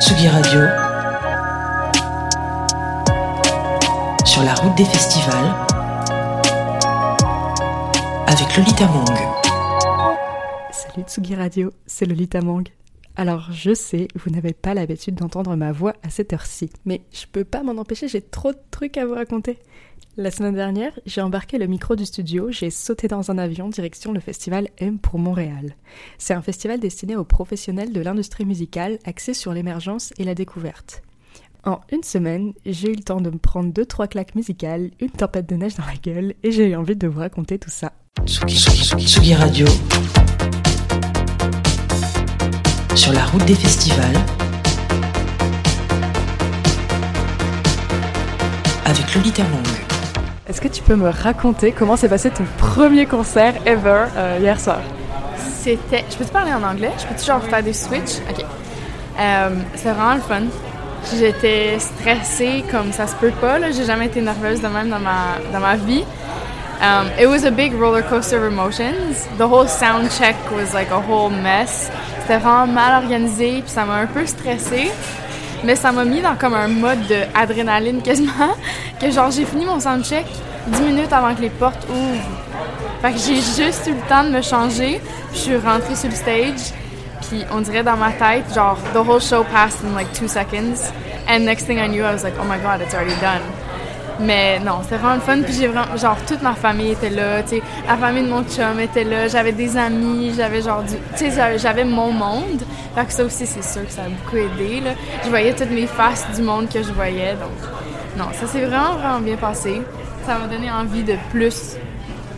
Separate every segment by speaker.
Speaker 1: Tsugi Radio. Sur la route des festivals. Avec Lolita Mang.
Speaker 2: Salut Tsugi Radio, c'est Lolita Mang. Alors je sais, vous n'avez pas l'habitude d'entendre ma voix à cette heure-ci, mais je peux pas m'en empêcher, j'ai trop de trucs à vous raconter. La semaine dernière, j'ai embarqué le micro du studio, j'ai sauté dans un avion direction le festival M pour Montréal. C'est un festival destiné aux professionnels de l'industrie musicale axé sur l'émergence et la découverte. En une semaine, j'ai eu le temps de me prendre deux trois claques musicales, une tempête de neige dans la gueule, et j'ai eu envie de vous raconter tout ça.
Speaker 1: Radio. Sur la route des festivals. Avec Lolita Mang.
Speaker 2: Est-ce que tu peux me raconter comment s'est passé ton premier concert ever euh, hier soir?
Speaker 3: C'était. Je peux te parler en anglais? Je peux toujours faire des switches? Ok. Euh, c'est vraiment le fun. J'étais stressée comme ça se peut pas. là. J'ai jamais été nerveuse de même dans ma, dans ma vie. Um, it was a big roller coaster of emotions. The whole sound check was like a whole mess. C'était vraiment mal organisé, puis ça m'a un peu stressée. Mais ça m'a mis dans comme un mode d'adrénaline quasiment. Que genre, j'ai fini mon sound check 10 minutes avant que les portes ouvrent. Fait que j'ai juste eu le temps de me changer. Puis je suis rentrée sur le stage. Puis on dirait dans ma tête, genre, the whole show passed in like two seconds. And next thing I knew, I was like, oh my god, it's already done. Mais non, c'était vraiment le fun. Puis j'ai vraiment, genre, toute ma famille était là, tu sais. La famille de mon chum était là. J'avais des amis, j'avais genre du. Tu sais, j'avais- mon monde. Fait que ça aussi, c'est sûr que ça a beaucoup aidé, là. Je voyais toutes les faces du monde que je voyais. Donc, non, ça s'est vraiment, vraiment bien passé. Ça m'a donné envie de plus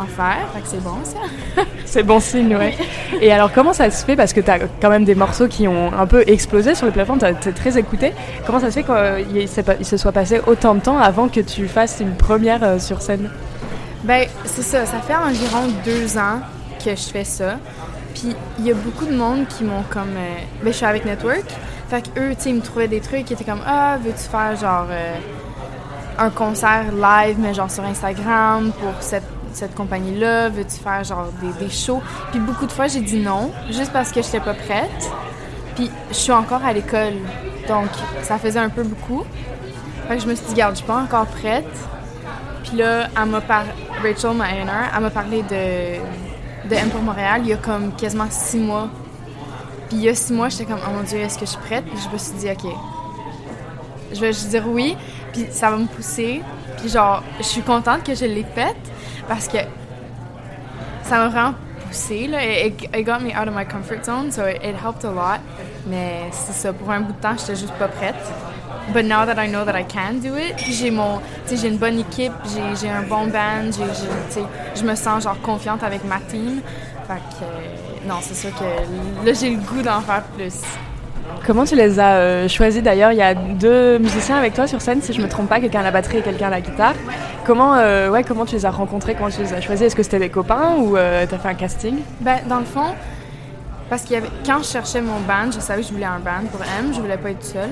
Speaker 3: en faire. Fait que c'est bon, ça.
Speaker 2: C'est bon signe, ouais. Et alors, comment ça se fait? Parce que tu as quand même des morceaux qui ont un peu explosé sur les plateformes, tu t'es très écouté. Comment ça se fait qu'il il se soit passé autant de temps avant que tu fasses une première euh, sur scène?
Speaker 3: Ben, c'est ça. Ça fait environ deux ans que je fais ça. Puis, il y a beaucoup de monde qui m'ont comme. euh, ben, je suis avec Network. Fait que eux, tu sais, ils me trouvaient des trucs qui étaient comme Ah, veux-tu faire genre. euh, un concert live, mais genre sur Instagram pour cette, cette compagnie-là? Veux-tu faire genre des, shows? Puis beaucoup de fois, j'ai dit non, juste parce que j'étais pas prête. Puis je suis encore à l'école, donc ça faisait un peu beaucoup. Fait que je me suis dit, garde, je suis pas encore prête. Puis là, elle m'a par... Rachel, elle m'a parlé de, de M pour Montréal il y a comme quasiment six mois. Puis il y a six mois, j'étais comme, oh mon Dieu, est-ce que je suis prête? Puis je me suis dit, OK, je vais juste dire oui, puis ça va me pousser. Puis genre, je suis contente que je l'ai faite parce que ça m'a vraiment poussée, là. It, it got me out of my comfort zone, so it, it helped a lot. Mais c'est ça, pour un bout de temps, j'étais juste pas prête. But now that I know that I can do it, j'ai une bonne équipe, j'ai, un bon band, je me sens genre confiante avec ma team. Fait non, c'est sûr que là, j'ai le goût d'en faire plus.
Speaker 2: Comment tu les as euh, choisis d'ailleurs? Il y a deux musiciens avec toi sur scène, si je me trompe pas, quelqu'un à la batterie et quelqu'un à la guitare. Comment, euh, ouais, comment tu les as rencontrés? Comment tu les as choisis? Est-ce que c'était des copains ou euh, t'as fait un casting?
Speaker 3: Ben, dans le fond, parce qu'il y avait, quand je cherchais mon band, je savais que je voulais un band pour M, je voulais pas être seule.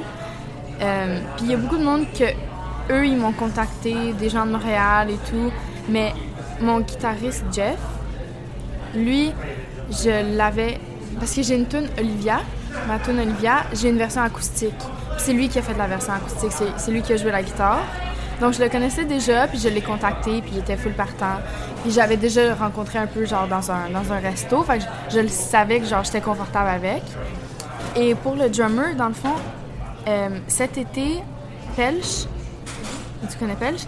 Speaker 3: Euh, Puis il y a beaucoup de monde que eux, ils m'ont contacté, des gens de Montréal et tout, mais mon guitariste Jeff, lui, je l'avais parce que j'ai une tune Olivia, ma tune Olivia, j'ai une version acoustique. C'est lui qui a fait la version acoustique, c'est- lui qui a joué la guitare. Donc je le connaissais déjà, puis je l'ai contacté, puis il était full partant. Puis j'avais déjà rencontré un peu genre dans un, dans un resto, fait que je, le savais que genre j'étais confortable avec. Et pour le drummer, dans le fond, euh, cet été, Pelch, tu connais Pelch?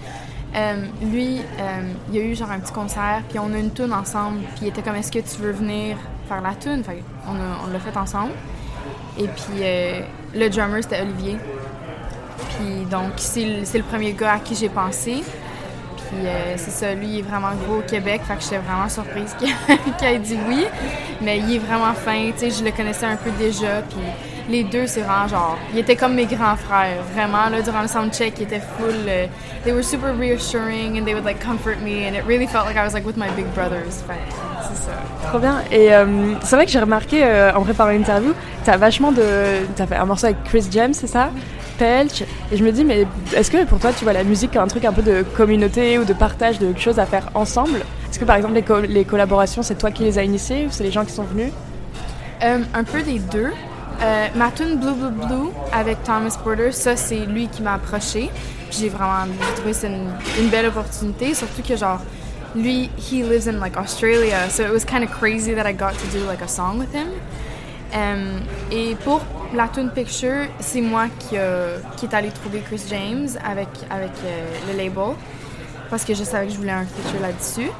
Speaker 3: Euh, lui, euh, il y a eu genre un petit concert, puis on a une tune ensemble, puis il était comme est-ce que tu veux venir faire la tune? Fait on l'a fait ensemble. Et puis euh, le drummer c'était Olivier. Puis donc c'est le, premier gars à qui j'ai pensé. Puis euh, c'est ça, lui, il est vraiment gros au Québec, fait que j'étais vraiment surprise qu'il ait dit oui. Mais il est vraiment fin, tu sais, je le connaissais un peu déjà, puis les deux, c'est vraiment genre, ils étaient comme mes grands frères, vraiment, là, durant le soundcheck, ils étaient full, euh, they were super reassuring, and they would, like, comfort me, and it really felt like I was, like, with my big brothers, c'est ça.
Speaker 2: Trop bien. Et euh, c'est vrai que j'ai remarqué euh, en préparant l'interview, t'as vachement de. T'as fait un morceau avec Chris James, c'est ça? Pelch. Et je me dis, mais est-ce que pour toi, tu vois la musique comme un truc un peu de communauté ou de partage de quelque chose à faire ensemble? Est-ce que par exemple, les, co- les collaborations, c'est toi qui les as initiées ou c'est les gens qui sont venus?
Speaker 3: Euh, un peu des deux. Euh, tune Blue Blue Blue avec Thomas Porter, ça c'est lui qui m'a approché. J'ai vraiment trouvé c'est une, une belle opportunité, surtout que genre lui, he lives in like Australia, so it was kind of crazy that I got to do like a song with him. Euh, et pour la tune Picture, c'est moi qui, euh, qui est allé trouver Chris James avec avec euh, le label parce que je savais que je voulais un feature là-dessus.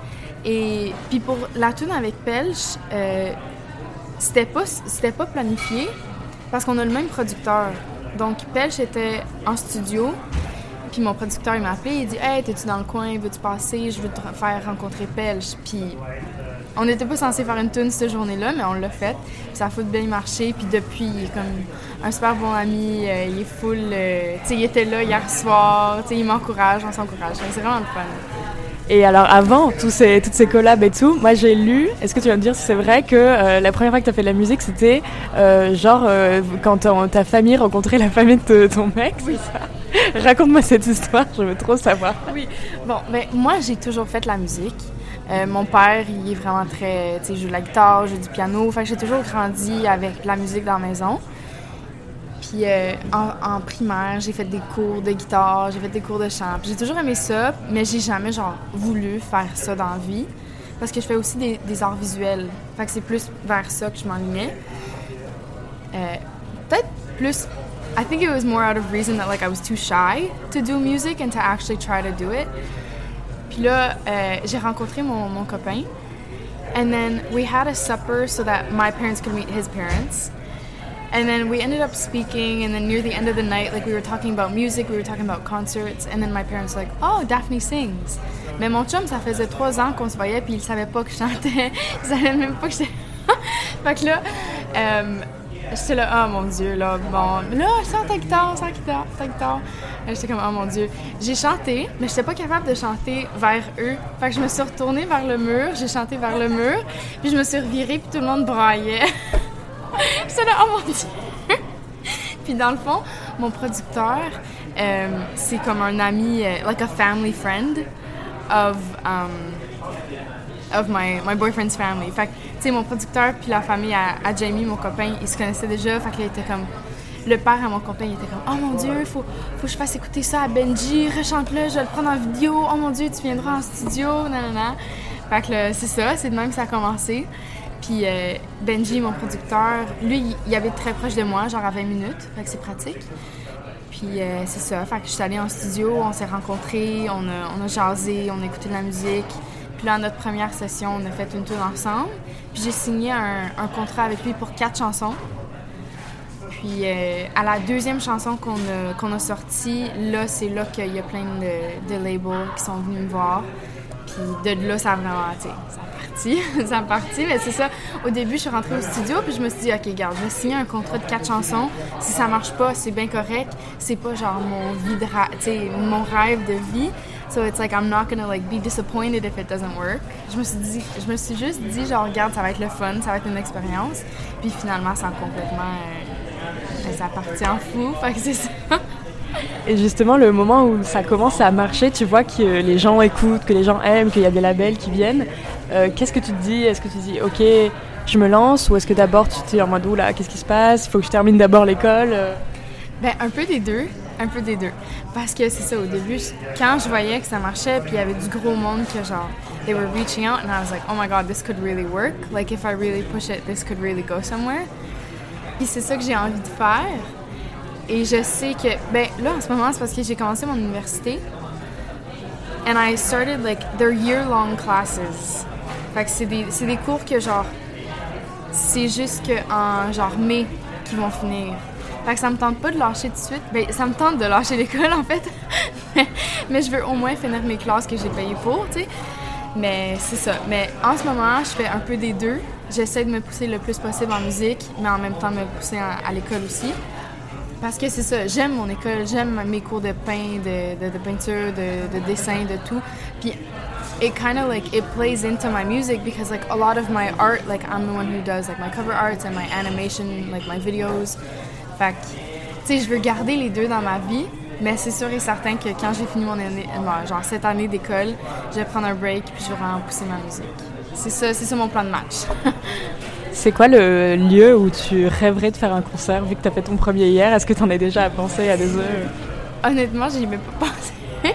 Speaker 3: Et puis pour la tune avec Pelch, euh, c'était pas c'était pas planifié parce qu'on a le même producteur. Donc Pelch était en studio, puis mon producteur il m'a appelé, il dit "Hey, t'es-tu dans le coin, veux-tu passer, je veux te faire rencontrer Pelch." Puis on n'était pas censé faire une tune cette journée-là, mais on l'a fait. Puis ça a foutu bien marché, puis depuis il est comme un super bon ami, euh, il est full euh, tu sais, il était là hier soir, tu sais, il m'encourage, on s'encourage. C'est vraiment le fun.
Speaker 2: Et alors avant tous ces, toutes ces collabs et tout, moi j'ai lu, est-ce que tu vas me dire si c'est vrai que euh, la première fois que tu as fait de la musique c'était genre quand ta famille rencontrait la famille de ton mec, c'est ça? Raconte-moi cette histoire, je veux trop savoir.
Speaker 3: Oui. Bon, ben moi j'ai toujours fait la musique. Euh, mon père, il est vraiment très, tu sais, joue de la guitare, joue du piano. Fait j'ai toujours grandi avec la musique dans la maison. Puis euh, en, primaire, j'ai fait des cours de guitare, j'ai fait des cours de chant. J'ai toujours aimé ça, mais j'ai jamais genre voulu faire ça dans la vie parce que je fais aussi des, des arts visuels. Fait que c'est plus vers ça que je m'enlignais. Euh, Peut-être plus. I think it was more out of reason that like I was too shy to do music and to actually try to do it. Puis là, euh, j'ai rencontré mon, mon copain. And then we had a supper so that my parents could meet his parents. And then we ended up speaking, and then near the end of the night, like we were talking about music, we were talking about concerts, and then my parents were like, "Oh, Daphne sings." Mais mon chum, ça faisait trois ans qu'on se voyait, puis il savait pas que je chantais. Il savait même pas que j'étais. fait que là, euh, j'étais là, oh mon dieu, là, bon, là, sors ta guitare, sors ta guitare, ta guitare. J'étais comme, oh mon dieu. J'ai chanté, mais j'étais pas capable de chanter vers eux. Fait que je me suis retournée vers le mur, j'ai chanté vers le mur, puis je me suis revirée, puis tout le monde braillait. J'étais là, oh mon dieu. Puis dans le fond, mon producteur, euh, c'est comme un ami, euh, like a family friend of, um, of my, my boyfriend's family. Fait que, tu sais, mon producteur puis la famille à, Jamie, mon copain, ils se connaissaient déjà. Fait qu'il était comme... Le père à mon copain, il était comme « Oh mon Dieu, faut, faut que je fasse écouter ça à Benji, rechante-le, je vais le prendre en vidéo. Oh mon Dieu, tu viendras en studio, nanana. » Fait que c'est ça, c'est de même que ça a commencé. Puis euh, Benji, mon producteur, lui, il- habite très proche de moi, genre à 20 minutes, fait que c'est pratique. Puis euh, c'est ça, fait que je suis allée en studio, on s'est rencontrés, on a, on a jasé, on a écouté de la musique. Puis là, notre première session, on a fait une tour ensemble. Puis j'ai signé un, contrat avec lui pour quatre chansons. Puis euh, à la deuxième chanson qu'on a, a sortie, là, c'est là qu'il y a plein de, labels qui sont venus me voir. Puis de là, ça a vraiment, tu ça a parti. ça a parti, mais c'est ça. Au début, je suis rentrée au studio, puis je me suis dit, OK, regarde, je vais signer un contrat de quatre chansons. Si ça marche pas, c'est bien correct. C'est pas genre mon vie de ra- mon rêve de vie. So it's like I'm not gonna like be disappointed if it doesn't work. Je me suis dit, je me suis juste dit genre regarde, ça va être le fun, ça va être une expérience. Puis finalement, ça a complètement, euh, ça a parti en fou. Fait que c'est ça.
Speaker 2: Et justement, le moment où ça commence à marcher, tu vois que les gens écoutent, que les gens aiment, qu'il y a des labels qui viennent. euh, qu'est-ce que tu te dis? Est-ce que tu te dis, ok, je me lance Ou est-ce que d'abord tu te dis en mode, là, qu'est-ce qui se passe? Il faut que je termine d'abord l'école euh?
Speaker 3: Ben, un peu des deux. Un peu des deux. Parce que c'est ça, au début, quand je voyais que ça marchait, puis il y avait du gros monde que genre, they were reaching out, and I was like, oh my god, this could really work. Like, if I really push it, this could really go somewhere. Puis c'est ça que j'ai envie de faire. Et je sais que, ben là, en ce moment, c'est parce que j'ai commencé mon université. And I started, like, their year-long classes. Fait que c'est des, des cours que, genre, c'est juste que en genre mai qu'ils vont finir. Que ça me tente pas de lâcher tout de suite. Ben, ça me tente de lâcher l'école, en fait. mais je veux au moins finir mes classes que j'ai payées pour, tu sais. Mais c'est ça. Mais en ce moment, je fais un peu des deux. J'essaie de me pousser le plus possible en musique, mais en même temps me pousser à, l'école aussi. Parce que c'est ça, j'aime mon école, j'aime mes cours de pain, de, peinture, de, de, dessin, de tout. Puis it kind of like it plays into my music because like a lot of my art, like I'm the one who does like my cover arts and my animation, like my videos. Fait que, tu sais, je veux garder les deux dans ma vie, mais c'est sûr et certain que quand j'ai fini mon année, genre cette année d'école, je vais prendre un break puis je vais vraiment pousser ma musique. C'est ça, c'est ça mon plan de match.
Speaker 2: C'est quoi le lieu où tu rêverais de faire un concert vu que tu as fait ton premier hier? Est-ce que tu en as déjà pensé à des heures?
Speaker 3: Honnêtement, j'y ai même pas pensé.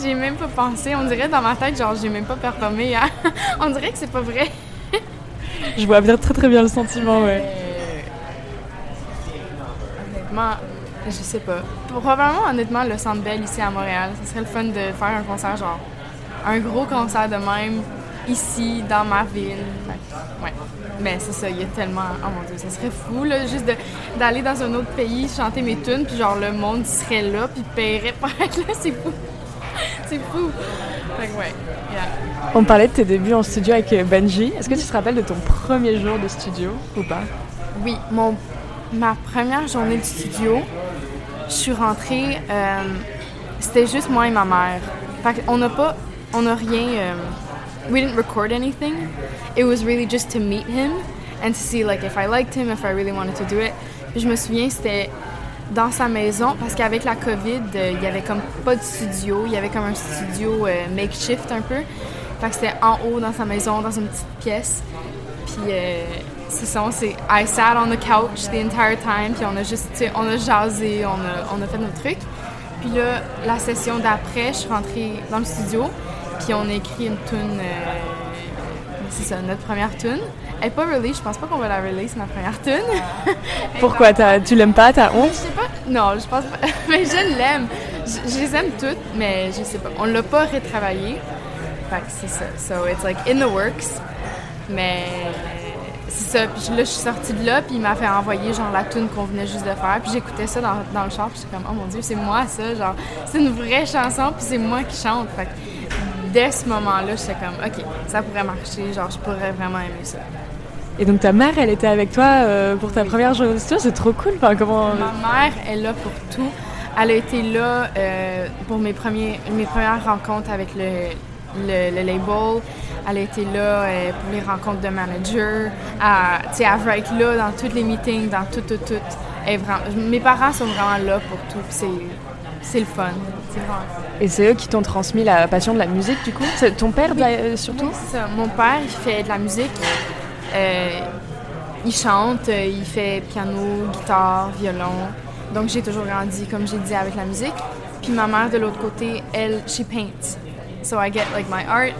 Speaker 3: j'ai même pas pensé. On dirait dans ma tête, genre, j'ai même pas performé. On dirait que c'est pas vrai.
Speaker 2: Je vois bien très très bien le sentiment, ouais.
Speaker 3: Honnêtement, je sais pas. Probablement, honnêtement, le Centre Bell ici à Montréal. Ce serait le fun de faire un concert, genre, un gros concert de même, ici, dans ma ville. Fait, ouais. Mais c'est ça, il y a tellement. Oh mon dieu, ça serait fou, là, juste d'aller dans un autre pays, chanter mes tunes, puis genre le monde serait là, puis paierait pour être là, c'est fou. c'est fou. Fait que ouais, yeah.
Speaker 2: On parlait de tes débuts en studio avec Benji. Est-ce que tu te rappelles de ton premier jour de studio ou pas?
Speaker 3: Oui, mon, ma première journée de studio, je suis rentrée, euh, c'était juste moi et ma mère. Qu'on n'a pas, on n'a rien. Euh, we didn't record anything. It was really just to meet him and to see like if I liked him, if I really wanted to do it. Je me souviens, c'était dans sa maison parce qu'avec la COVID, euh, il y avait comme pas de studio, il y avait comme un studio euh, makeshift un peu. C'était en haut dans sa maison, dans une petite pièce. Puis euh, c'est ça, c'est I sat on the couch the entire time, puis on a juste, on a jasé, on a, on a fait nos trucs. Puis là, la session d'après, je suis rentrée dans le studio, puis on a écrit une tune. Euh, c'est ça, notre première tune. Elle n'est pas release, je pense pas qu'on va la release, ma première tune.
Speaker 2: Pourquoi Tu l'aimes pas T'as honte?
Speaker 3: Je sais pas. Non, je pense pas. mais je l'aime. Je, je, les aime toutes, mais je sais pas. On l'a pas retravaillé. Fait que c'est ça. So it's like in the works. Mais ça. Puis là, je suis sortie de là, puis il m'a fait envoyer genre la tune qu'on venait juste de faire. Puis j'écoutais ça dans, dans, le char, puis j'étais comme, oh mon dieu, c'est moi ça. Genre, c'est une vraie chanson, puis c'est moi qui chante. Fait que dès ce moment-là, j'étais comme, OK, ça pourrait marcher, genre, je pourrais vraiment aimer ça.
Speaker 2: Et donc ta mère, elle était avec toi euh, pour ta première journée de c'est trop cool. Enfin, comment...
Speaker 3: Ma mère est là pour tout. Elle a été là euh, pour mes, premiers, mes premières rencontres avec le, le, le label. Elle a été là euh, pour les rencontres de managers. Elle, elle va être là dans tous les meetings, dans tout, tout, tout. Elle vraiment, mes parents sont vraiment là pour tout. C'est c'est le fun.
Speaker 2: Et c'est eux qui t'ont transmis la passion de la musique, du coup? C'est ton père,
Speaker 3: oui.
Speaker 2: euh, surtout?
Speaker 3: Oui, ça. Mon père, il fait de la musique. Euh, il chante, euh, il fait piano, guitare, violon. Donc, j'ai toujours grandi, comme j'ai dit, avec la musique. Puis ma mère, de l'autre côté, elle, she paints. So I get, like, my art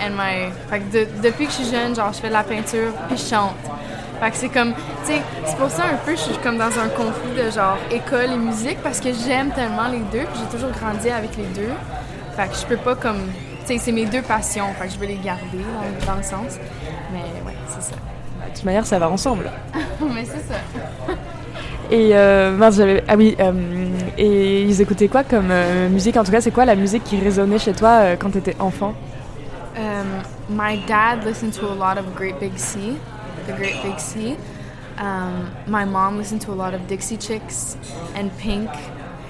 Speaker 3: and my... Fait que de, depuis que je suis jeune, genre, je fais de la peinture, puis je chante. Fait que c'est comme, tu sais, c'est pour ça un peu, je suis comme dans un conflit de genre école et musique parce que j'aime tellement les deux, puis j'ai toujours grandi avec les deux. Fait que je peux pas comme, tu sais, c'est mes deux passions, fait que je veux les garder dans, dans le sens. Mais ouais, c'est ça.
Speaker 2: De toute manière, ça va ensemble.
Speaker 3: Mais c'est ça.
Speaker 2: Et euh, mince, j'avais. Ah oui, euh, et ils écoutaient quoi comme euh, musique? En tout cas, c'est quoi la musique qui résonnait chez toi euh, quand tu étais enfant?
Speaker 3: Um, My dad listened to a lot of Great Big Sea. The Great Big Sea. Um, my mom listened to a lot of Dixie Chicks and Pink,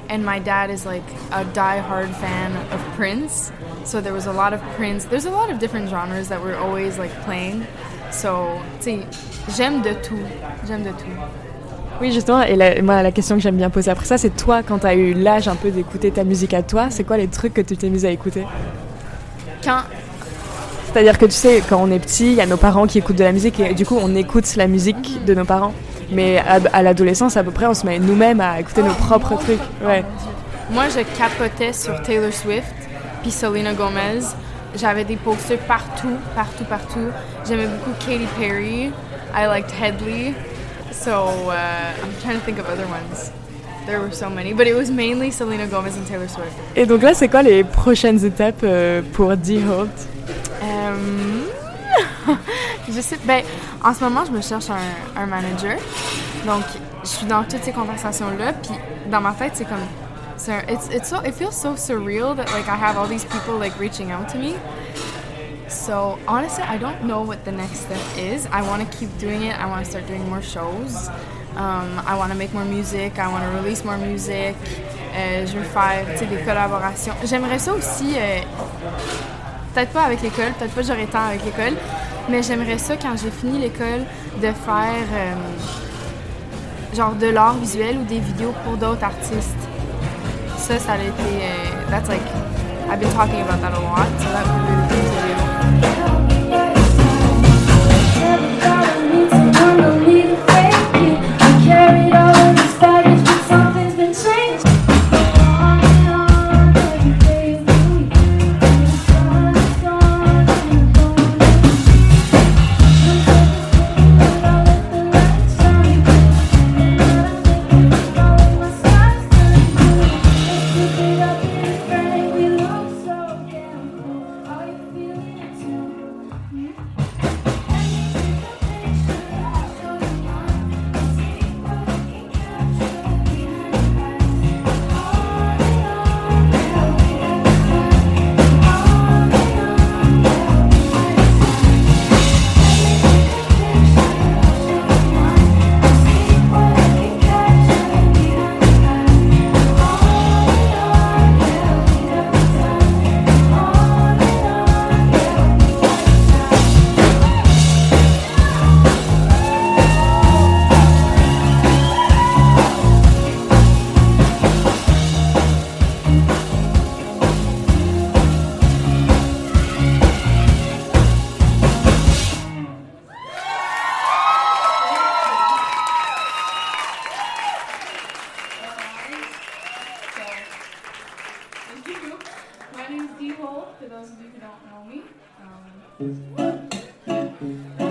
Speaker 3: and my dad is like a die-hard fan of Prince. So there was a lot of Prince. There's a lot of different genres that we're always like playing. So, j'aime de tout. J'aime de tout.
Speaker 2: Oui, justement, et la, moi, la question que j'aime bien poser après ça, c'est toi, quand tu as eu l'âge un peu d'écouter ta musique à toi, c'est quoi les trucs que tu t'es mise à écouter?
Speaker 3: Quand
Speaker 2: c'est-à-dire que tu sais, quand on est petit, il y a nos parents qui écoutent de la musique et du coup on écoute la musique de nos parents. Mais à, à l'adolescence, à peu près, on se met nous-mêmes à écouter nos propres trucs. Ouais.
Speaker 3: Moi, je capotais sur Taylor Swift puis Selena Gomez. J'avais des posters partout, partout, partout. J'aimais beaucoup Katy Perry. I liked Headley. So uh, I'm trying to think of other ones. There were so many, but it was mainly Selena Gomez and Taylor Swift.
Speaker 2: Et donc là, c'est quoi les prochaines étapes euh, pour D-Holt
Speaker 3: Euh, je sais, ben, en ce moment, je me cherche un, un manager. Donc,
Speaker 4: je suis dans toutes ces conversations-là, puis dans ma tête, c'est comme. c'est un- It's, it's so, it feels so surreal that like I have all these people like reaching out to me. So honestly, I don't know what the next step is. I want to keep doing it. I want to start doing more shows. Um, I want to make more music. I want to release more music. Euh, je veux faire des collaborations. J'aimerais ça aussi, euh, peut-être pas avec l'école, peut-être pas j'aurai temps avec l'école, mais j'aimerais ça quand j'ai fini l'école de faire euh, genre de l'art visuel ou des vidéos pour d'autres artistes. Ça, ça a été. euh, that's like. I've been talking about that a lot, so that would be really cool to do. My name is Dee Hole, for those of you who don't know me. Um,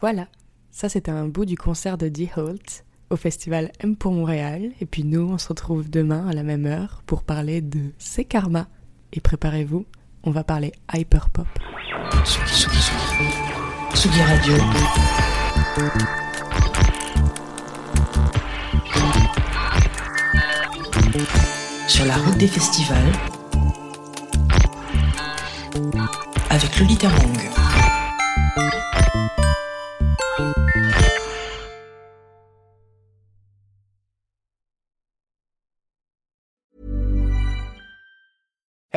Speaker 2: Voilà, ça c'était un bout du concert de Dee Holt au festival M pour Montréal. Et puis nous, on se retrouve demain à la même heure pour parler de ses karmas. Et préparez-vous, on va parler hyperpop.
Speaker 1: Sugi, Sugi, Sugi. Radio. Sur la route des festivals. Avec Lolita Mang.